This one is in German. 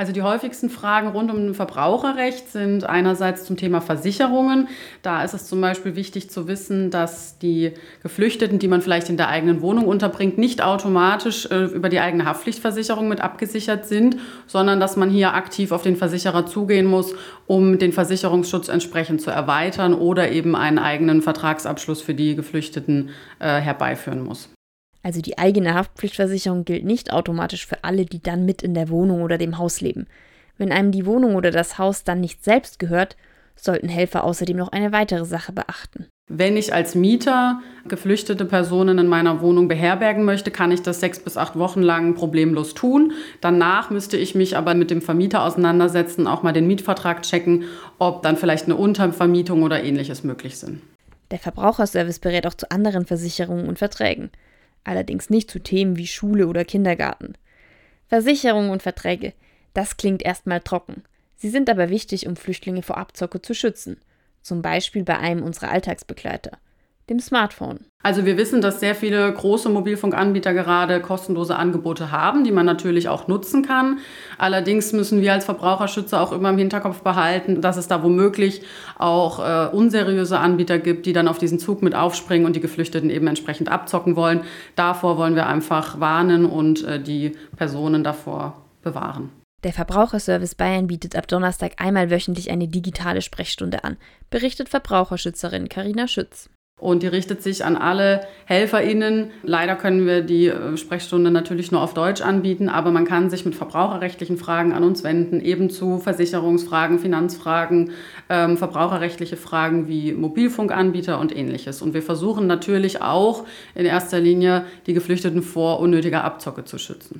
Also die häufigsten Fragen rund um Verbraucherrecht sind einerseits zum Thema Versicherungen. Da ist es zum Beispiel wichtig zu wissen, dass die Geflüchteten, die man vielleicht in der eigenen Wohnung unterbringt, nicht automatisch äh, über die eigene Haftpflichtversicherung mit abgesichert sind, sondern dass man hier aktiv auf den Versicherer zugehen muss, um den Versicherungsschutz entsprechend zu erweitern oder eben einen eigenen Vertragsabschluss für die Geflüchteten äh, herbeiführen muss. Also die eigene Haftpflichtversicherung gilt nicht automatisch für alle, die dann mit in der Wohnung oder dem Haus leben. Wenn einem die Wohnung oder das Haus dann nicht selbst gehört, sollten Helfer außerdem noch eine weitere Sache beachten. Wenn ich als Mieter geflüchtete Personen in meiner Wohnung beherbergen möchte, kann ich das sechs bis acht Wochen lang problemlos tun. Danach müsste ich mich aber mit dem Vermieter auseinandersetzen, auch mal den Mietvertrag checken, ob dann vielleicht eine Untervermietung oder ähnliches möglich sind. Der Verbraucherservice berät auch zu anderen Versicherungen und Verträgen allerdings nicht zu Themen wie Schule oder Kindergarten. Versicherungen und Verträge, das klingt erstmal trocken. Sie sind aber wichtig, um Flüchtlinge vor Abzocke zu schützen, zum Beispiel bei einem unserer Alltagsbegleiter dem Smartphone. Also wir wissen, dass sehr viele große Mobilfunkanbieter gerade kostenlose Angebote haben, die man natürlich auch nutzen kann. Allerdings müssen wir als Verbraucherschützer auch immer im Hinterkopf behalten, dass es da womöglich auch äh, unseriöse Anbieter gibt, die dann auf diesen Zug mit aufspringen und die Geflüchteten eben entsprechend abzocken wollen. Davor wollen wir einfach warnen und äh, die Personen davor bewahren. Der Verbraucherservice Bayern bietet ab Donnerstag einmal wöchentlich eine digitale Sprechstunde an, berichtet Verbraucherschützerin Karina Schütz. Und die richtet sich an alle HelferInnen. Leider können wir die äh, Sprechstunde natürlich nur auf Deutsch anbieten, aber man kann sich mit verbraucherrechtlichen Fragen an uns wenden, eben zu Versicherungsfragen, Finanzfragen, ähm, verbraucherrechtliche Fragen wie Mobilfunkanbieter und ähnliches. Und wir versuchen natürlich auch in erster Linie, die Geflüchteten vor unnötiger Abzocke zu schützen.